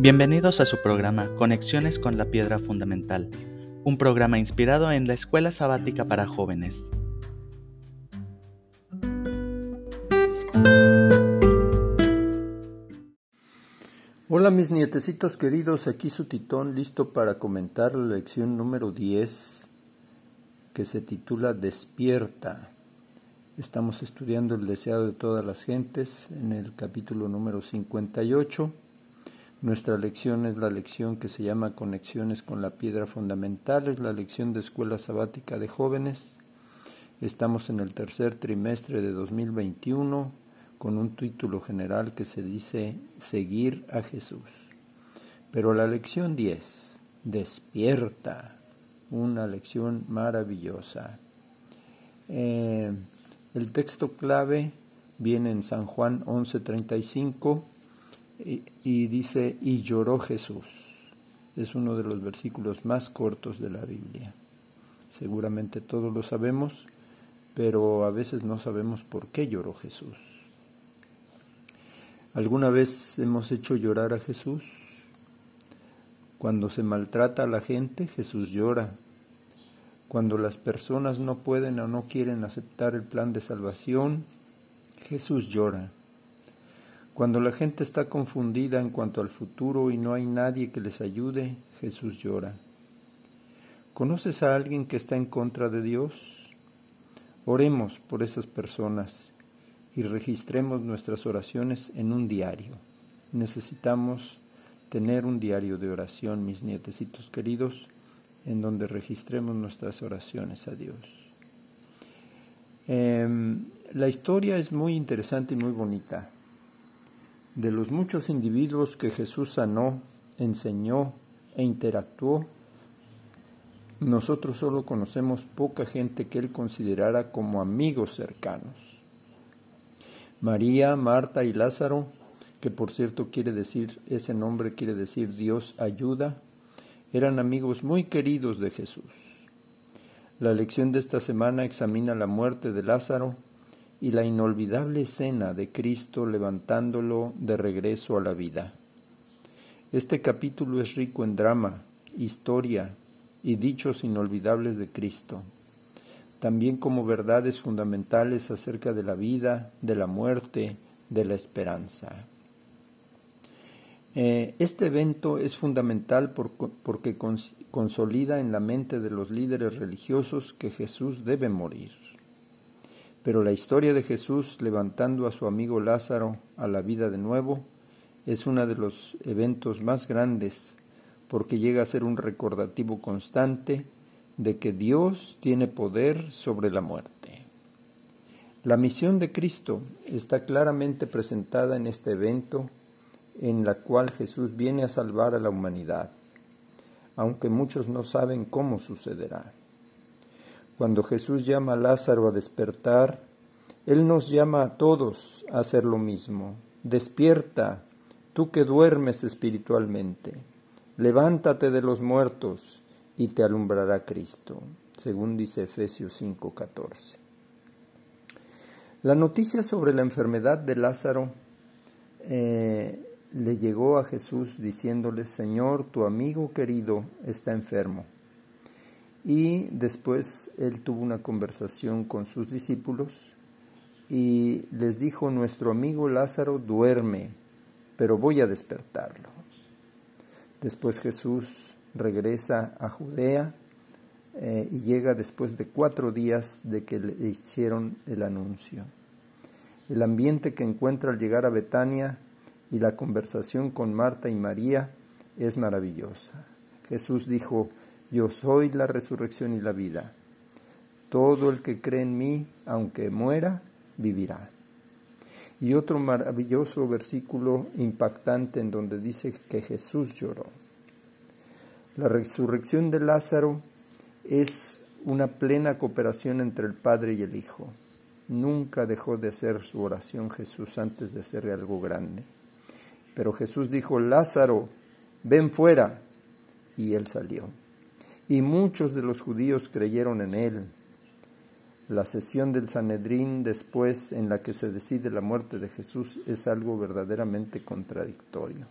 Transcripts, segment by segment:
Bienvenidos a su programa Conexiones con la Piedra Fundamental, un programa inspirado en la Escuela Sabática para Jóvenes. Hola mis nietecitos queridos, aquí su titón listo para comentar la lección número 10 que se titula Despierta. Estamos estudiando el deseado de todas las gentes en el capítulo número 58 nuestra lección es la lección que se llama Conexiones con la Piedra Fundamental, es la lección de Escuela Sabática de Jóvenes. Estamos en el tercer trimestre de 2021 con un título general que se dice Seguir a Jesús. Pero la lección 10, Despierta, una lección maravillosa. Eh, el texto clave viene en San Juan 11:35 y, dice, y lloró Jesús. Es uno de los versículos más cortos de la Biblia. Seguramente todos lo sabemos, pero a veces no sabemos por qué lloró Jesús. ¿Alguna vez hemos hecho llorar a Jesús? Cuando se maltrata a la gente, Jesús llora. Cuando las personas no pueden o no quieren aceptar el plan de salvación, Jesús llora. Cuando la gente está confundida en cuanto al futuro y no hay nadie que les ayude, Jesús llora. ¿Conoces a alguien que está en contra de Dios? Oremos por esas personas y registremos nuestras oraciones en un diario. Necesitamos tener un diario de oración, mis nietecitos queridos, en donde registremos nuestras oraciones a Dios. Em, la historia es muy interesante y muy bonita. De los muchos individuos que Jesús sanó, enseñó e interactuó, nosotros solo conocemos poca gente que él considerara como amigos cercanos. María, Marta y Lázaro, que por cierto quiere decir, ese nombre quiere decir Dios ayuda, eran amigos muy queridos de Jesús. La lección de esta semana examina la muerte de Lázaro y la inolvidable escena de Cristo levantándolo de regreso a la vida. Este capítulo es rico en drama, historia y dichos inolvidables de Cristo, también como verdades fundamentales acerca de la vida, de la muerte, de la esperanza. Eh, este evento es fundamental porque consolida en la mente de los líderes religiosos que Jesús debe morir. Pero la historia de Jesús levantando a su amigo Lázaro a la vida de nuevo es uno de los eventos más grandes porque llega a ser un recordativo constante de que Dios tiene poder sobre la muerte. La misión de Cristo está claramente presentada en este evento en la cual Jesús viene a salvar a la humanidad, aunque muchos no saben cómo sucederá. Cuando Jesús llama a Lázaro a despertar, Él nos llama a todos a hacer lo mismo. Despierta, tú que duermes espiritualmente. Levántate de los muertos y te alumbrará Cristo, según dice Efesios 5:14. La noticia sobre la enfermedad de Lázaro eh, le llegó a Jesús diciéndole, Señor, tu amigo querido está enfermo y después él tuvo una conversación con sus discípulos y les dijo, nuestro amigo Lázaro duerme, pero voy a despertarlo. Después Jesús regresa a Judea eh, y llega después de cuatro días de que le hicieron el anuncio. El ambiente que encuentra al llegar a Betania y la conversación con Marta y María es maravillosa. Jesús dijo, yo soy la resurrección y la vida. Todo el que cree en mí, aunque muera, vivirá. Y otro maravilloso versículo impactante en donde dice que Jesús lloró. La resurrección de Lázaro es una plena cooperación entre el Padre y el Hijo. Nunca dejó de hacer su oración Jesús antes de hacer algo grande. Pero Jesús dijo, Lázaro, ven fuera. Y él salió y muchos de los judíos creyeron en él. La sesión del Sanedrín después en la que se decide la muerte de Jesús es algo verdaderamente contradictorio.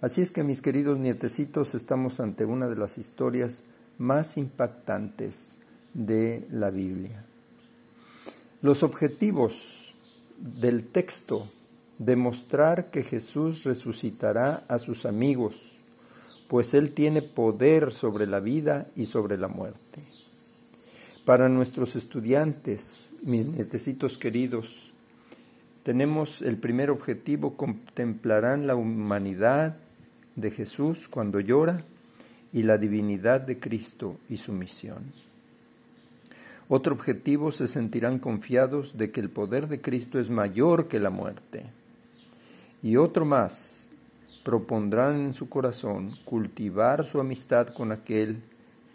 Así es que mis queridos nietecitos, estamos ante una de las historias más impactantes de la Biblia. Los objetivos del texto, demostrar que Jesús resucitará a sus amigos, pues Él tiene poder sobre la vida y sobre la muerte. Para nuestros estudiantes, mis nietecitos queridos, tenemos el primer objetivo, contemplarán la humanidad de Jesús cuando llora y la divinidad de Cristo y su misión. Otro objetivo, se sentirán confiados de que el poder de Cristo es mayor que la muerte. Y otro más, propondrán en su corazón cultivar su amistad con aquel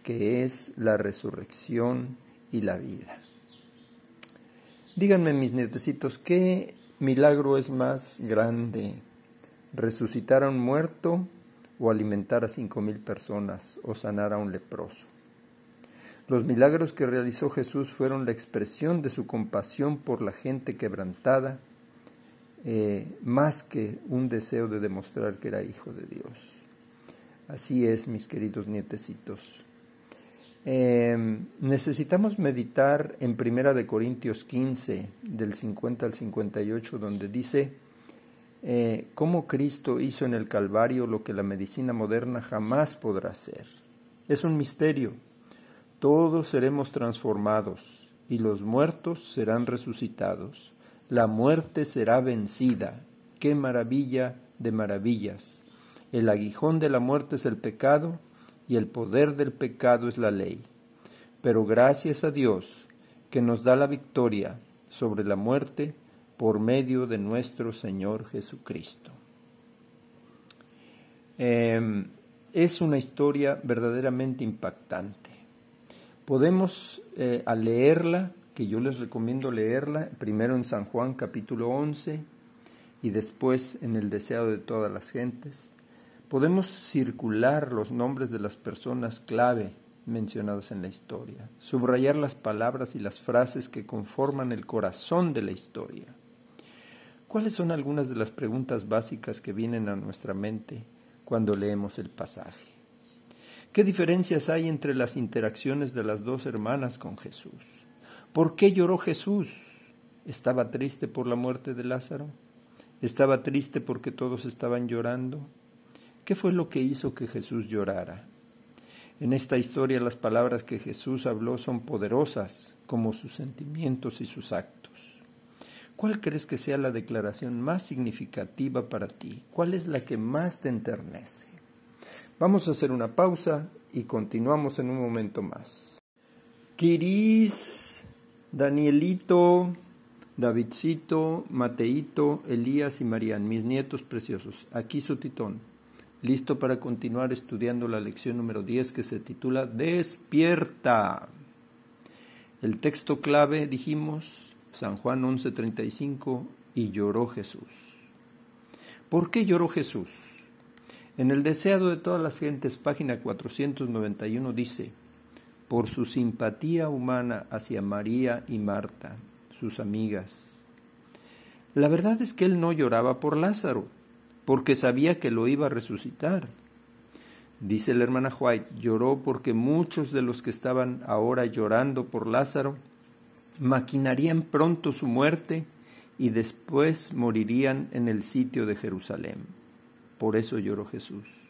que es la resurrección y la vida. Díganme mis nietecitos, ¿qué milagro es más grande? ¿Resucitar a un muerto o alimentar a cinco mil personas o sanar a un leproso. Los milagros que realizó Jesús fueron la expresión de su compasión por la gente quebrantada, eh, más que un deseo de demostrar que era hijo de Dios. Así es, mis queridos nietecitos. Em, necesitamos meditar en Primera de Corintios 15, del 50 al 58, donde dice, eh, cómo Cristo hizo en el Calvario lo que la medicina moderna jamás podrá hacer. Es un misterio. Todos seremos transformados y los muertos serán resucitados. La muerte será vencida. ¡Qué maravilla de maravillas! El aguijón de la muerte es el pecado y el poder del pecado es la ley. Pero gracias a Dios que nos da la victoria sobre la muerte por medio de nuestro Señor Jesucristo. Em, es una historia verdaderamente impactante. Podemos, eh, al leerla, que yo les recomiendo leerla, primero en San Juan capítulo 11 y después en el deseado de todas las gentes, podemos circular los nombres de las personas clave mencionadas en la historia, subrayar las palabras y las frases que conforman el corazón de la historia ¿Cuáles son algunas de las preguntas básicas que vienen a nuestra mente cuando leemos el pasaje? ¿Qué diferencias hay entre las interacciones de las dos hermanas con Jesús? ¿Por qué lloró Jesús? ¿Estaba triste por la muerte de Lázaro? ¿Estaba triste porque todos estaban llorando? ¿Qué fue lo que hizo que Jesús llorara? En esta historia las palabras que Jesús habló son poderosas como sus sentimientos y sus actos. ¿Cuál crees que sea la declaración más significativa para ti? ¿Cuál es la que más te enternece? Vamos a hacer una pausa y continuamos en un momento más. Kiris, Danielito, Davidcito, Mateito, Elías y Marían, mis nietos preciosos. Aquí su titón, listo para continuar estudiando la lección número 10 que se titula Despierta. El texto clave, dijimos, San Juan 11:35, y lloró Jesús. ¿Por qué lloró Jesús? En el deseado de todas las gentes, página 491 dice, por su simpatía humana hacia María y Marta, sus amigas. La verdad es que él no lloraba por Lázaro, porque sabía que lo iba a resucitar. Dice la hermana White, lloró porque muchos de los que estaban ahora llorando por Lázaro maquinarían pronto su muerte y después morirían en el sitio de Jerusalén. Por eso lloró Jesús.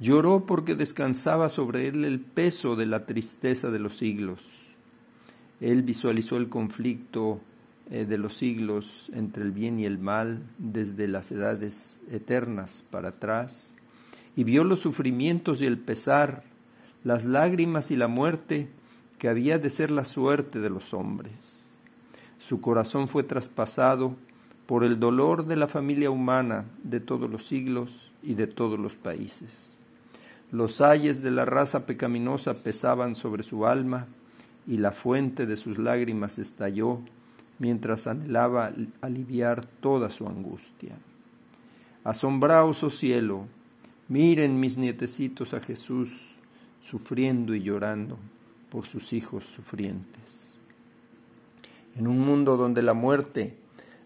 Lloró porque descansaba sobre él el peso de la tristeza de los siglos. Él visualizó el conflicto eh, de los siglos entre el bien y el mal desde las edades eternas para atrás y vio los sufrimientos y el pesar, las lágrimas y la muerte que había de ser la suerte de los hombres. Su corazón fue traspasado por el dolor de la familia humana de todos los siglos y de todos los países. Los ayes de la raza pecaminosa pesaban sobre su alma y la fuente de sus lágrimas estalló mientras anhelaba aliviar toda su angustia. Asombraos, oh cielo, miren mis nietecitos a Jesús sufriendo y llorando por sus hijos sufrientes. En un mundo donde la muerte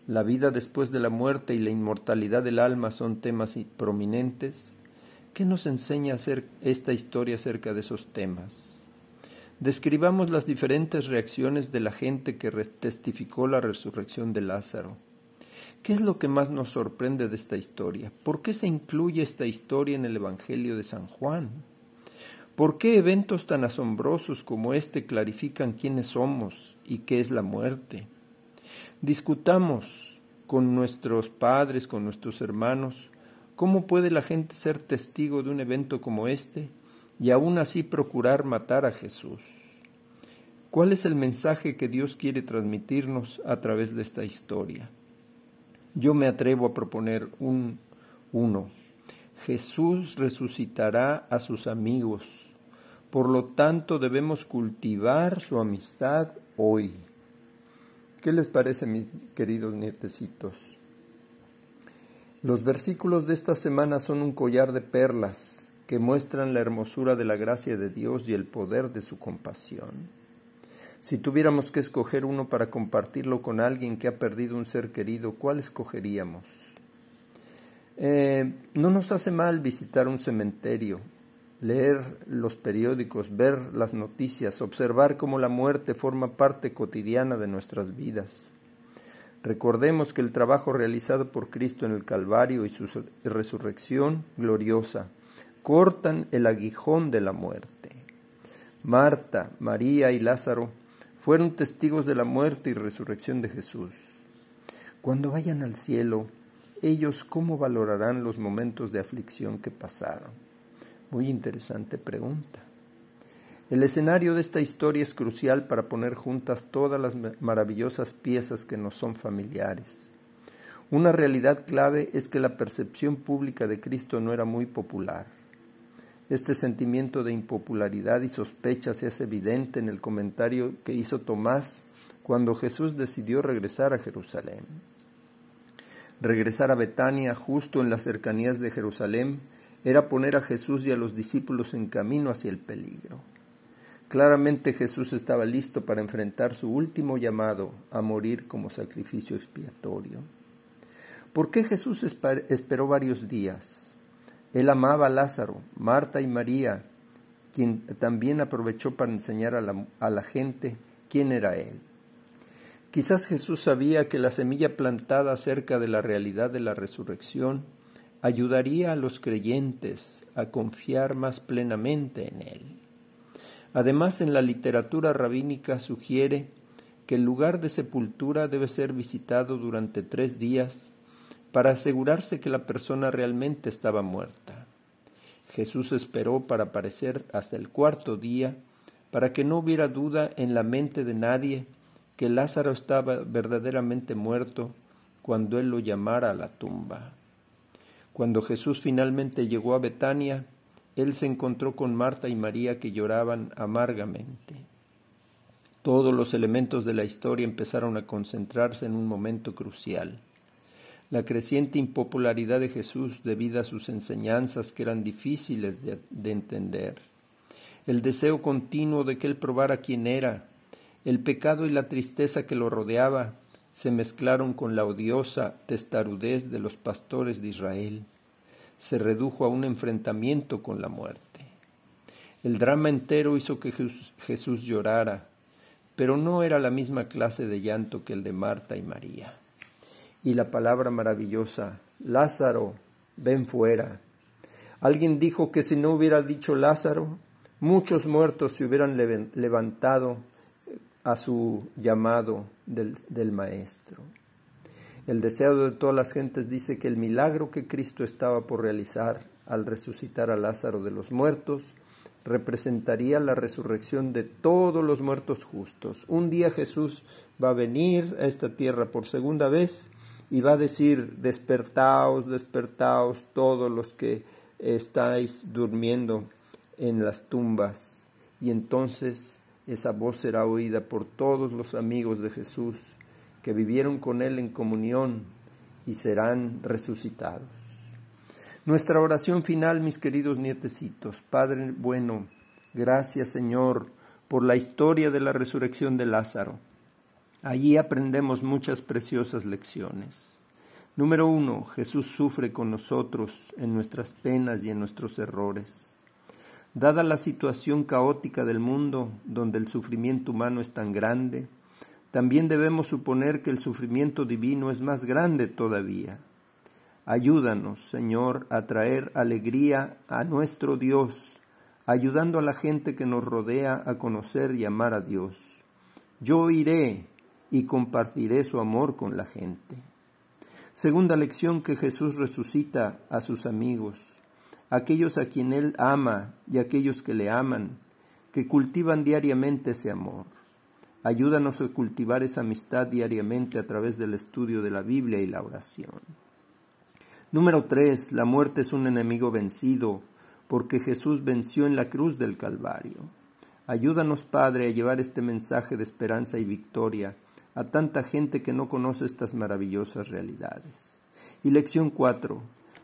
la vida después de la muerte y la inmortalidad del alma son temas prominentes, ¿qué nos enseña hacer esta historia acerca de esos temas? Describamos las diferentes reacciones de la gente que testificó la resurrección de Lázaro. ¿Qué es lo que más nos sorprende de esta historia? ¿Por qué se incluye esta historia en el Evangelio de San Juan? ¿Por qué eventos tan asombrosos como este clarifican quiénes somos y qué es la muerte? Discutamos con nuestros padres, con nuestros hermanos, cómo puede la gente ser testigo de un evento como este y aún así procurar matar a Jesús. ¿Cuál es el mensaje que Dios quiere transmitirnos a través de esta historia? Yo me atrevo a proponer un uno. Jesús resucitará a sus amigos. Por lo tanto, debemos cultivar su amistad hoy. ¿Qué les parece, mis queridos nietecitos? Los versículos de esta semana son un collar de perlas que muestran la hermosura de la gracia de Dios y el poder de su compasión. Si tuviéramos que escoger uno para compartirlo con alguien que ha perdido un ser querido, ¿cuál escogeríamos? Eh, no nos hace mal visitar un cementerio, leer los periódicos, ver las noticias, observar cómo la muerte forma parte cotidiana de nuestras vidas. Recordemos que el trabajo realizado por Cristo en el Calvario y su resurrección gloriosa cortan el aguijón de la muerte. Marta, María y Lázaro fueron testigos de la muerte y resurrección de Jesús. Cuando vayan al cielo, ellos cómo valorarán los momentos de aflicción que pasaron. Muy interesante pregunta. El escenario de esta historia es crucial para poner juntas todas las maravillosas piezas que nos son familiares. Una realidad clave es que la percepción pública de Cristo no era muy popular. Este sentimiento de impopularidad y sospecha se hace evidente en el comentario que hizo Tomás cuando Jesús decidió regresar a Jerusalén. Regresar a Betania justo en las cercanías de Jerusalén era poner a Jesús y a los discípulos en camino hacia el peligro. Claramente Jesús estaba listo para enfrentar su último llamado a morir como sacrificio expiatorio. ¿Por qué Jesús esperó varios días? Él amaba a Lázaro, Marta y María, quien también aprovechó para enseñar a la, gente quién era Él. Quizás Jesús sabía que la semilla plantada cerca de la realidad de la resurrección ayudaría a los creyentes a confiar más plenamente en Él. Además, en la literatura rabínica sugiere que el lugar de sepultura debe ser visitado durante tres días para asegurarse que la persona realmente estaba muerta. Jesús esperó para aparecer hasta el cuarto día para que no hubiera duda en la mente de nadie que Lázaro estaba verdaderamente muerto cuando él lo llamara a la tumba. Cuando Jesús finalmente llegó a Betania, él se encontró con Marta y María que lloraban amargamente. Todos los elementos de la historia empezaron a concentrarse en un momento crucial. La creciente impopularidad de Jesús debido a sus enseñanzas que eran difíciles de, de entender. El deseo continuo de que él probara quién era, el pecado y la tristeza que lo rodeaba, se mezclaron con la odiosa testarudez de los pastores de Israel. Se redujo a un enfrentamiento con la muerte. El drama entero hizo que Jesús llorara, pero no era la misma clase de llanto que el de Marta y María. Y la palabra maravillosa, Lázaro, ven fuera. Alguien dijo que si no hubiera dicho Lázaro, muchos muertos se hubieran levantado a su llamado del, del, Maestro. El deseo de todas las gentes dice que el milagro que Cristo estaba por realizar al resucitar a Lázaro de los muertos representaría la resurrección de todos los muertos justos. Un día Jesús va a venir a esta tierra por segunda vez y va a decir, despertaos, despertaos todos los que estáis durmiendo en las tumbas. Y entonces esa voz será oída por todos los amigos de Jesús que vivieron con Él en comunión y serán resucitados. Nuestra oración final, mis queridos nietecitos. Padre bueno, gracias Señor por la historia de la resurrección de Lázaro. Allí aprendemos muchas preciosas lecciones. Número uno, Jesús sufre con nosotros en nuestras penas y en nuestros errores. Dada la situación caótica del mundo, donde el sufrimiento humano es tan grande, también debemos suponer que el sufrimiento divino es más grande todavía. Ayúdanos, Señor, a traer alegría a nuestro Dios, ayudando a la gente que nos rodea a conocer y amar a Dios. Yo iré y compartiré su amor con la gente. Segunda lección que Jesús resucita a sus amigos, aquellos a quien Él ama y aquellos que le aman, que cultivan diariamente ese amor. Ayúdanos a cultivar esa amistad diariamente a través del estudio de la Biblia y la oración. Número tres, la muerte es un enemigo vencido, porque Jesús venció en la cruz del Calvario. Ayúdanos, Padre, a llevar este mensaje de esperanza y victoria a tanta gente que no conoce estas maravillosas realidades. Y lección 4.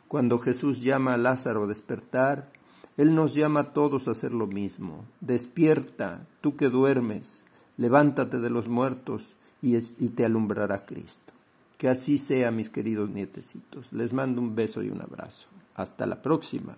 Cuando Jesús llama a Lázaro a despertar, Él nos llama a todos a hacer lo mismo. Despierta, tú que duermes, levántate de los muertos y, te alumbrará Cristo. Que así sea, mis queridos nietecitos. Les mando un beso y un abrazo. Hasta la próxima.